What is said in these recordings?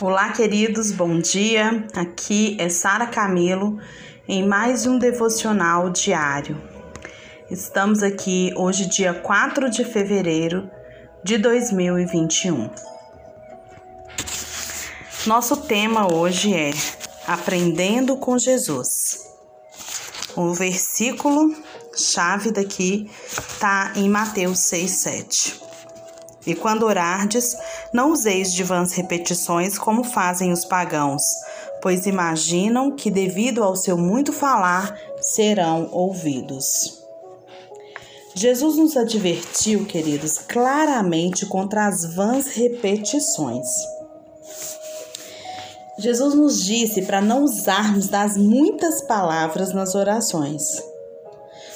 Olá, queridos, bom dia. Aqui é Sara Camilo em mais um devocional diário. Estamos aqui hoje, dia 4 de fevereiro de 2021. Nosso tema hoje é Aprendendo com Jesus. O versículo chave daqui está em Mateus 6, 7. E quando orardes, não useis de vãs repetições como fazem os pagãos, pois imaginam que, devido ao seu muito falar, serão ouvidos. Jesus nos advertiu, queridos, claramente contra as vãs repetições. Jesus nos disse para não usarmos das muitas palavras nas orações.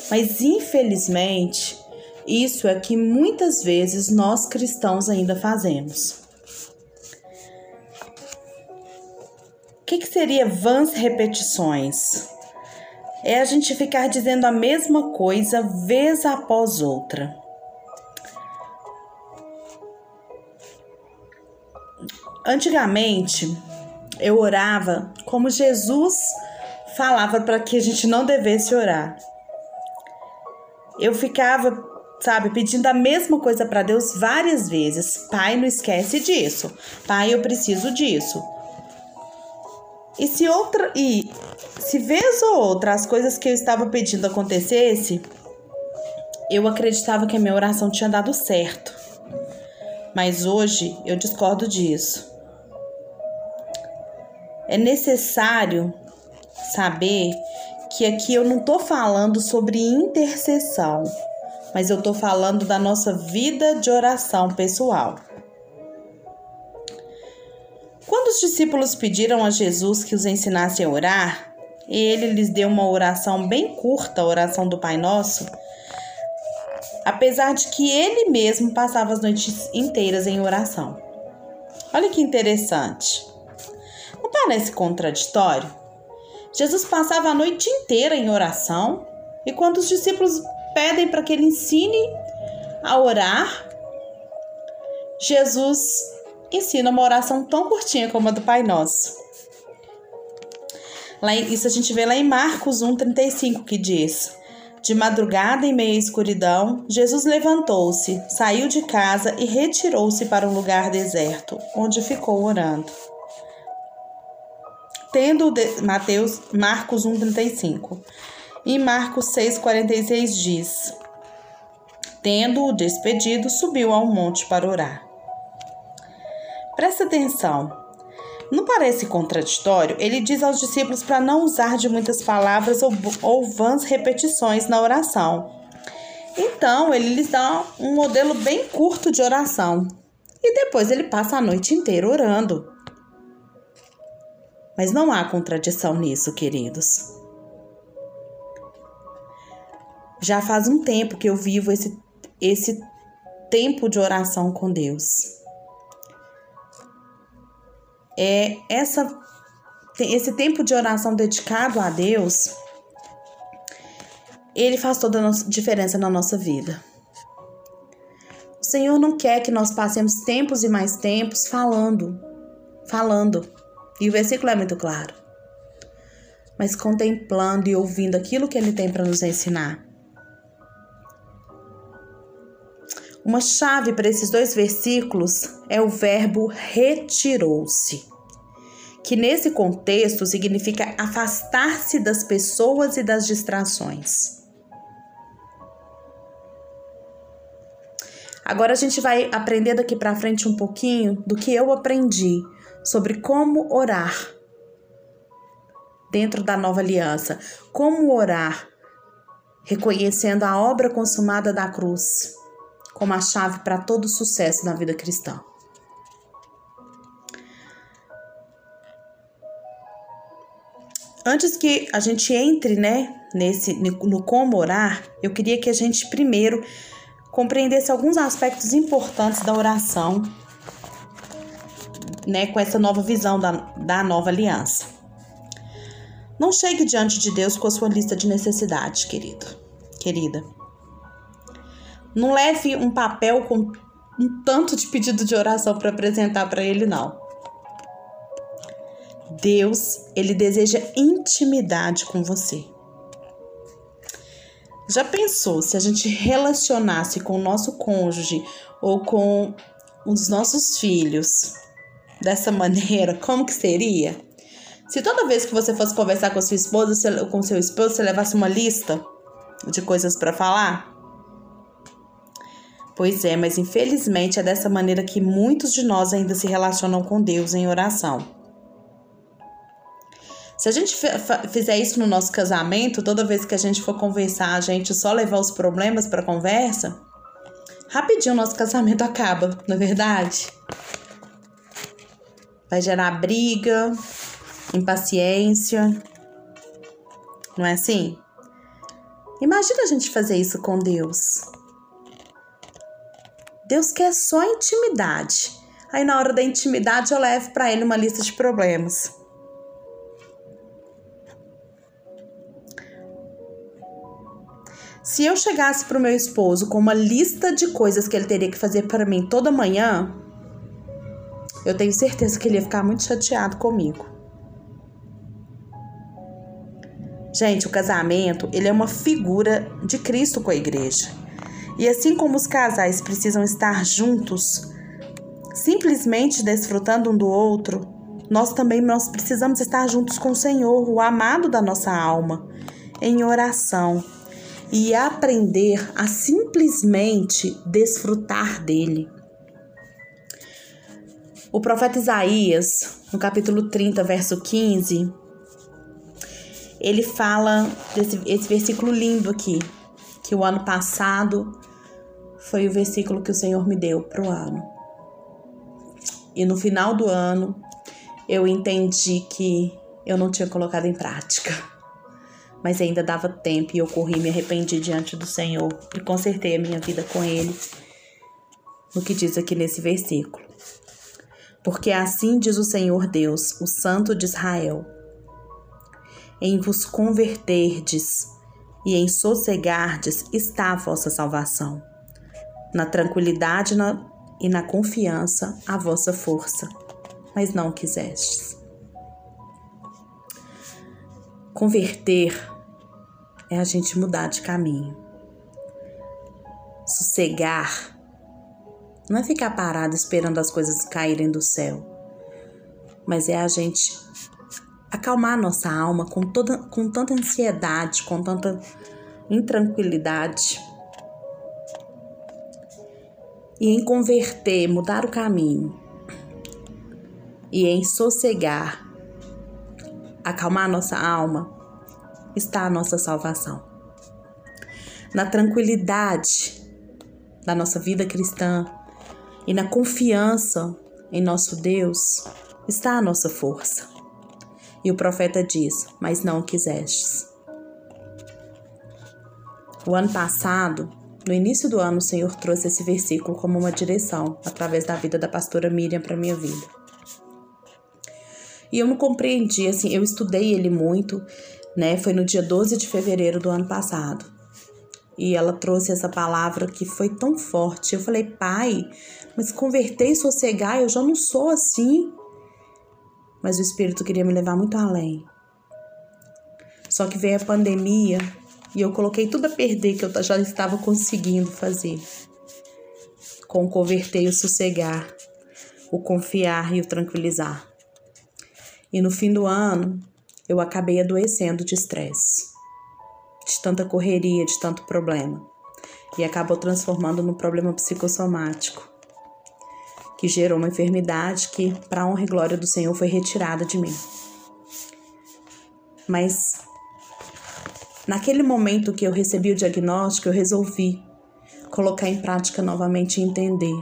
Mas infelizmente, isso é que muitas vezes nós cristãos ainda fazemos. O que, que seria vãs repetições? É a gente ficar dizendo a mesma coisa vez após outra. Antigamente, eu orava como Jesus falava para que a gente não devesse orar. Eu ficava sabe, pedindo a mesma coisa para Deus várias vezes. Pai, não esquece disso. Pai, eu preciso disso. E se outra e se vez ou outra as coisas que eu estava pedindo acontecesse, eu acreditava que a minha oração tinha dado certo. Mas hoje eu discordo disso. É necessário saber que aqui eu não estou falando sobre intercessão mas eu estou falando da nossa vida de oração pessoal. Quando os discípulos pediram a Jesus que os ensinasse a orar, ele lhes deu uma oração bem curta, a oração do Pai Nosso, apesar de que ele mesmo passava as noites inteiras em oração. Olha que interessante. Não parece contraditório? Jesus passava a noite inteira em oração e quando os discípulos pedem para que ele ensine a orar. Jesus ensina uma oração tão curtinha como a do Pai Nosso. Lá, isso a gente vê lá em Marcos 1,35 que diz: De madrugada, em meia escuridão, Jesus levantou-se, saiu de casa e retirou-se para um lugar deserto, onde ficou orando. Tendo Mateus, Marcos 1,35. E Marcos 6,46 diz: Tendo-o despedido, subiu ao monte para orar. Presta atenção. Não parece contraditório? Ele diz aos discípulos para não usar de muitas palavras ou, ou vãs repetições na oração. Então, ele lhes dá um modelo bem curto de oração. E depois ele passa a noite inteira orando. Mas não há contradição nisso, queridos. Já faz um tempo que eu vivo esse, esse tempo de oração com Deus. É essa esse tempo de oração dedicado a Deus, ele faz toda a diferença na nossa vida. O Senhor não quer que nós passemos tempos e mais tempos falando, falando. E o versículo é muito claro. Mas contemplando e ouvindo aquilo que ele tem para nos ensinar. Uma chave para esses dois versículos é o verbo retirou-se, que nesse contexto significa afastar-se das pessoas e das distrações. Agora a gente vai aprender daqui para frente um pouquinho do que eu aprendi sobre como orar dentro da nova aliança, como orar reconhecendo a obra consumada da cruz como a chave para todo sucesso na vida cristã. Antes que a gente entre, né, nesse no como orar, eu queria que a gente primeiro compreendesse alguns aspectos importantes da oração, né, com essa nova visão da, da nova aliança. Não chegue diante de Deus com a sua lista de necessidades, querido, querida. Não leve um papel com um tanto de pedido de oração para apresentar para ele, não. Deus, ele deseja intimidade com você. Já pensou se a gente relacionasse com o nosso cônjuge ou com os nossos filhos dessa maneira, como que seria? Se toda vez que você fosse conversar com sua esposa, com seu esposo, você levasse uma lista de coisas para falar? Pois é, mas infelizmente é dessa maneira que muitos de nós ainda se relacionam com Deus em oração. Se a gente fizer isso no nosso casamento, toda vez que a gente for conversar, a gente só levar os problemas para conversa, rapidinho o nosso casamento acaba, não é verdade? Vai gerar briga, impaciência. Não é assim? Imagina a gente fazer isso com Deus. Deus quer só intimidade. Aí na hora da intimidade eu levo para ele uma lista de problemas. Se eu chegasse para o meu esposo com uma lista de coisas que ele teria que fazer para mim toda manhã, eu tenho certeza que ele ia ficar muito chateado comigo. Gente, o casamento, ele é uma figura de Cristo com a igreja. E assim como os casais precisam estar juntos, simplesmente desfrutando um do outro, nós também nós precisamos estar juntos com o Senhor, o amado da nossa alma, em oração e aprender a simplesmente desfrutar dele. O profeta Isaías, no capítulo 30, verso 15, ele fala desse esse versículo lindo aqui, que o ano passado foi o versículo que o Senhor me deu para o ano. E no final do ano, eu entendi que eu não tinha colocado em prática mas ainda dava tempo e eu corri me arrependi diante do Senhor e consertei a minha vida com Ele, no que diz aqui nesse versículo. Porque assim diz o Senhor Deus, o Santo de Israel: em vos converterdes e em sossegardes está a vossa salvação. Na tranquilidade e na confiança a vossa força, mas não quisestes. Converter é a gente mudar de caminho. Sossegar não é ficar parado esperando as coisas caírem do céu, mas é a gente acalmar nossa alma com, toda, com tanta ansiedade, com tanta intranquilidade. E em converter, mudar o caminho, e em sossegar, acalmar nossa alma, está a nossa salvação. Na tranquilidade da nossa vida cristã e na confiança em nosso Deus está a nossa força. E o profeta diz: Mas não quisestes. O ano passado, no início do ano, o Senhor trouxe esse versículo como uma direção através da vida da pastora Miriam para minha vida. E eu não compreendi, assim, eu estudei ele muito né? Foi no dia 12 de fevereiro do ano passado. E ela trouxe essa palavra que foi tão forte. Eu falei, pai, mas converter e sossegar, eu já não sou assim. Mas o Espírito queria me levar muito além. Só que veio a pandemia e eu coloquei tudo a perder que eu já estava conseguindo fazer. Com o converter e o sossegar, o confiar e o tranquilizar. E no fim do ano, eu acabei adoecendo de estresse, de tanta correria, de tanto problema, e acabou transformando num problema psicossomático, que gerou uma enfermidade que, para a honra e glória do Senhor, foi retirada de mim. Mas naquele momento que eu recebi o diagnóstico, eu resolvi colocar em prática novamente e entender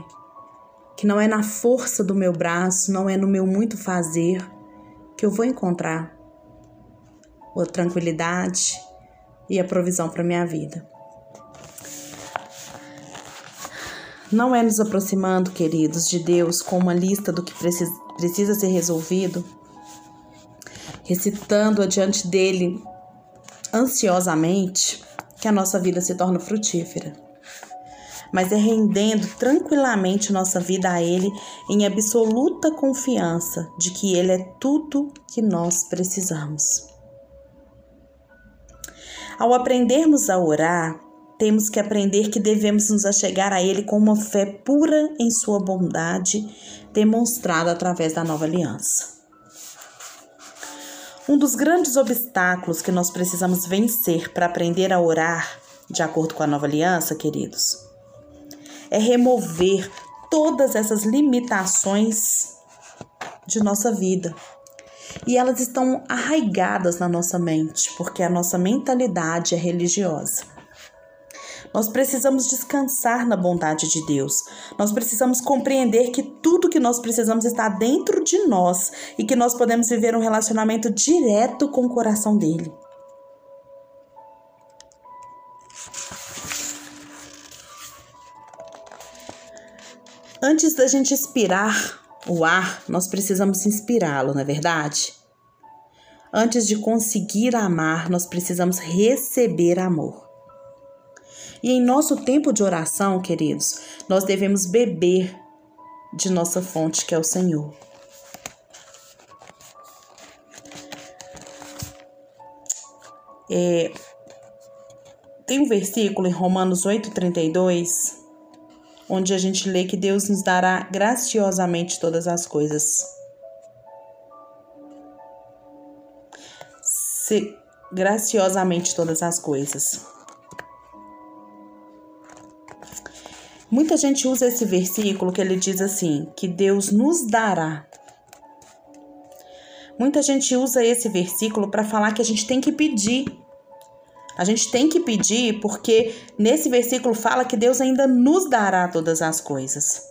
que não é na força do meu braço, não é no meu muito fazer que eu vou encontrar a tranquilidade e a provisão para minha vida. Não é nos aproximando, queridos, de Deus com uma lista do que precisa, precisa ser resolvido, recitando-a diante dele ansiosamente, que a nossa vida se torna frutífera. mas é rendendo tranquilamente nossa vida a Ele em absoluta confiança de que Ele é tudo que nós precisamos. Ao aprendermos a orar, temos que aprender que devemos nos achegar a Ele com uma fé pura em Sua bondade, demonstrada através da nova aliança. Um dos grandes obstáculos que nós precisamos vencer para aprender a orar, de acordo com a nova aliança, queridos, é remover todas essas limitações de nossa vida. E elas estão arraigadas na nossa mente, porque a nossa mentalidade é religiosa. Nós precisamos descansar na bondade de Deus. Nós precisamos compreender que tudo que nós precisamos está dentro de nós e que nós podemos viver um relacionamento direto com o coração dele. Antes da gente inspirar o ar, nós precisamos inspirá-lo, não é verdade? Antes de conseguir amar, nós precisamos receber amor. E em nosso tempo de oração, queridos, nós devemos beber de nossa fonte, que é o Senhor. É, tem um versículo em Romanos 8,32 onde a gente lê que Deus nos dará graciosamente todas as coisas. Se, graciosamente todas as coisas. Muita gente usa esse versículo que ele diz assim: que Deus nos dará. Muita gente usa esse versículo para falar que a gente tem que pedir a gente tem que pedir porque nesse versículo fala que Deus ainda nos dará todas as coisas.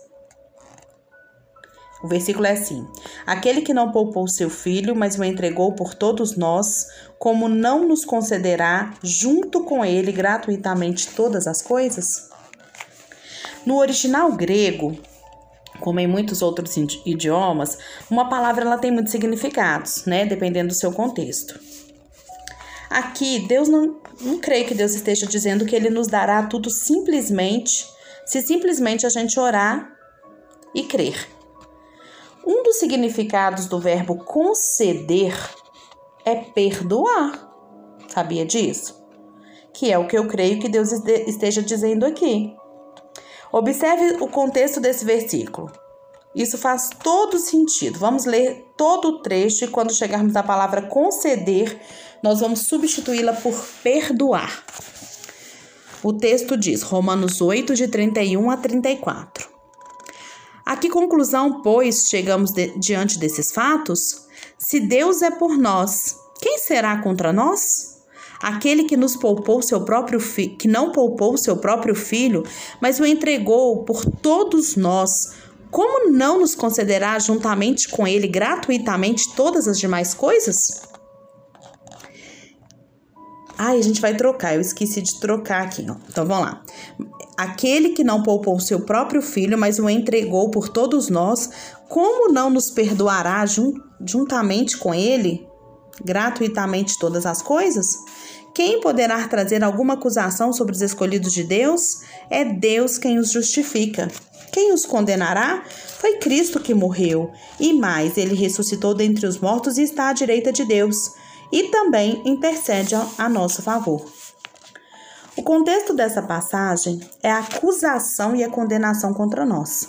O versículo é assim: Aquele que não poupou seu filho, mas o entregou por todos nós, como não nos concederá junto com ele gratuitamente todas as coisas? No original grego, como em muitos outros idiomas, uma palavra ela tem muitos significados, né, dependendo do seu contexto. Aqui, Deus não, não creio que Deus esteja dizendo que Ele nos dará tudo simplesmente, se simplesmente a gente orar e crer. Um dos significados do verbo conceder é perdoar. Sabia disso? Que é o que eu creio que Deus esteja dizendo aqui. Observe o contexto desse versículo. Isso faz todo sentido. Vamos ler todo o trecho e quando chegarmos à palavra conceder, nós vamos substituí-la por perdoar. O texto diz, Romanos 8, de 31 a 34. A que conclusão, pois, chegamos de, diante desses fatos? Se Deus é por nós, quem será contra nós? Aquele que nos poupou seu próprio filho, que não poupou seu próprio filho, mas o entregou por todos nós, como não nos concederá juntamente com ele gratuitamente todas as demais coisas? Ai, a gente vai trocar, eu esqueci de trocar aqui, ó. Então vamos lá. Aquele que não poupou seu próprio filho, mas o entregou por todos nós, como não nos perdoará jun juntamente com ele gratuitamente todas as coisas? Quem poderá trazer alguma acusação sobre os escolhidos de Deus? É Deus quem os justifica. Quem os condenará? Foi Cristo que morreu, e mais, ele ressuscitou dentre os mortos e está à direita de Deus e também intercede a nosso favor. O contexto dessa passagem é a acusação e a condenação contra nós.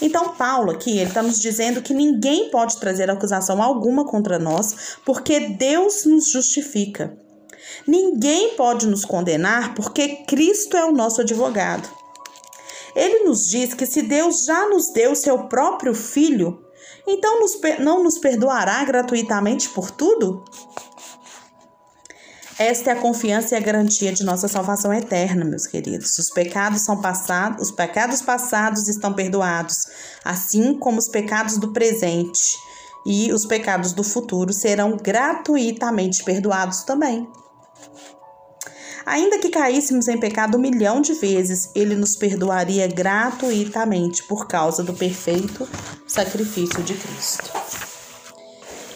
Então, Paulo aqui, ele está nos dizendo que ninguém pode trazer acusação alguma contra nós, porque Deus nos justifica. Ninguém pode nos condenar, porque Cristo é o nosso advogado. Ele nos diz que se Deus já nos deu seu próprio Filho, então não nos perdoará gratuitamente por tudo? Esta é a confiança e a garantia de nossa salvação eterna, meus queridos. Os pecados são passados, os pecados passados estão perdoados, assim como os pecados do presente e os pecados do futuro serão gratuitamente perdoados também. Ainda que caíssemos em pecado um milhão de vezes, ele nos perdoaria gratuitamente por causa do perfeito sacrifício de Cristo.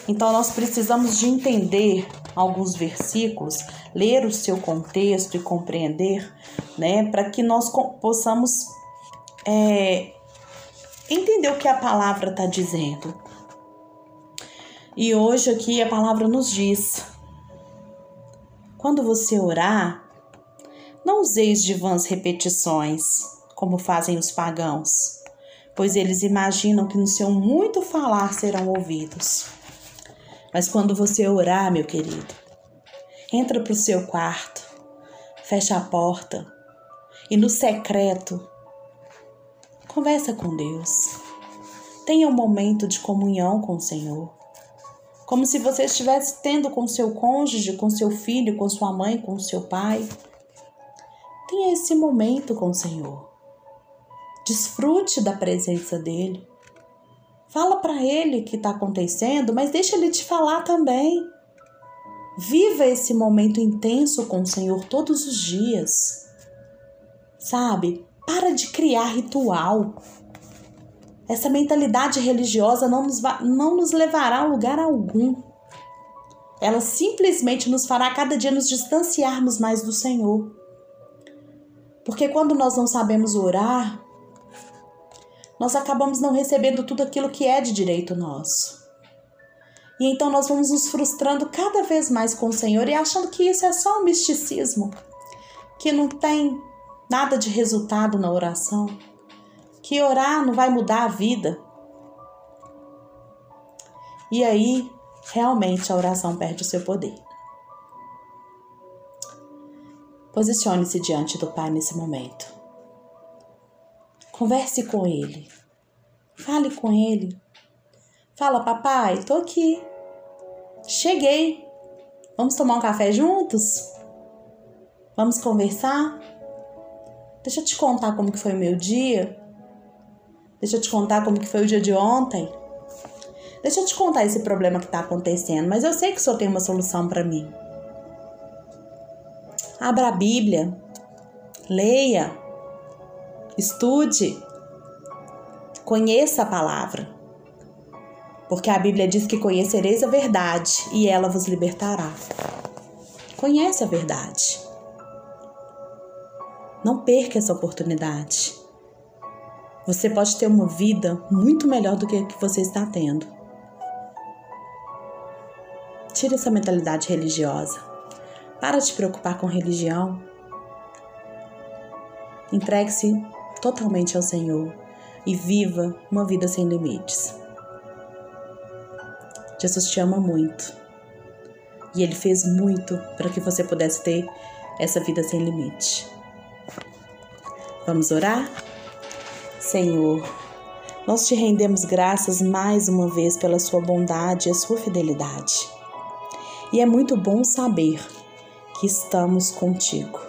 Então nós precisamos de entender alguns versículos, ler o seu contexto e compreender, né, para que nós possamos é, entender o que a palavra está dizendo. E hoje aqui a palavra nos diz: quando você orar, não useis de vãs repetições, como fazem os pagãos, pois eles imaginam que no seu muito falar serão ouvidos. Mas quando você orar, meu querido, entra para o seu quarto, fecha a porta e no secreto conversa com Deus. Tenha um momento de comunhão com o Senhor como se você estivesse tendo com seu cônjuge, com seu filho, com sua mãe, com seu pai. Tenha esse momento com o Senhor. Desfrute da presença dele. Fala para ele o que está acontecendo, mas deixa ele te falar também. Viva esse momento intenso com o Senhor todos os dias. Sabe? Para de criar ritual. Essa mentalidade religiosa não nos, não nos levará a lugar algum. Ela simplesmente nos fará cada dia nos distanciarmos mais do Senhor. Porque quando nós não sabemos orar, nós acabamos não recebendo tudo aquilo que é de direito nosso. E então nós vamos nos frustrando cada vez mais com o Senhor e achando que isso é só um misticismo, que não tem nada de resultado na oração que orar não vai mudar a vida. E aí, realmente, a oração perde o seu poder. Posicione-se diante do Pai nesse momento. Converse com Ele. Fale com Ele. Fala, papai, tô aqui. Cheguei. Vamos tomar um café juntos? Vamos conversar? Deixa eu te contar como que foi o meu dia. Deixa eu te contar como que foi o dia de ontem. Deixa eu te contar esse problema que está acontecendo, mas eu sei que o Senhor tem uma solução para mim. Abra a Bíblia, leia, estude, conheça a palavra. Porque a Bíblia diz que conhecereis a verdade e ela vos libertará. Conhece a verdade. Não perca essa oportunidade. Você pode ter uma vida muito melhor do que a que você está tendo. Tire essa mentalidade religiosa. Para de se preocupar com religião. Entregue-se totalmente ao Senhor e viva uma vida sem limites. Jesus te ama muito e Ele fez muito para que você pudesse ter essa vida sem limite. Vamos orar? Senhor, nós te rendemos graças mais uma vez pela sua bondade e a sua fidelidade. E é muito bom saber que estamos contigo.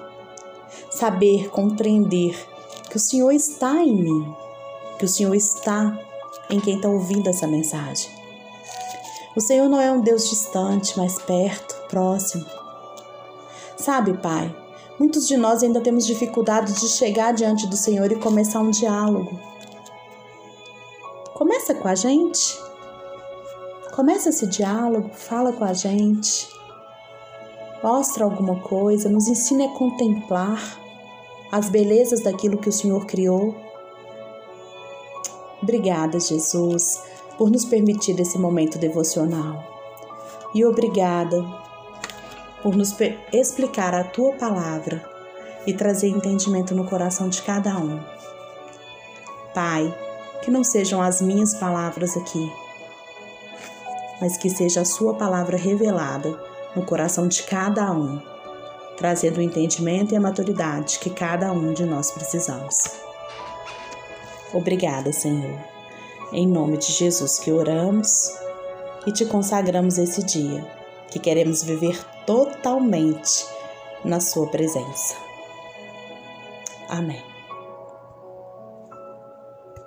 Saber, compreender que o Senhor está em mim, que o Senhor está em quem está ouvindo essa mensagem. O Senhor não é um Deus distante, mas perto, próximo. Sabe, Pai, Muitos de nós ainda temos dificuldade de chegar diante do Senhor e começar um diálogo. Começa com a gente. Começa esse diálogo, fala com a gente. Mostra alguma coisa, nos ensine a contemplar as belezas daquilo que o Senhor criou. Obrigada, Jesus, por nos permitir esse momento devocional. E obrigada por nos explicar a tua palavra e trazer entendimento no coração de cada um. Pai, que não sejam as minhas palavras aqui, mas que seja a Sua palavra revelada no coração de cada um, trazendo o entendimento e a maturidade que cada um de nós precisamos. Obrigada, Senhor. Em nome de Jesus que oramos e te consagramos esse dia, que queremos viver totalmente na Sua presença. Amém.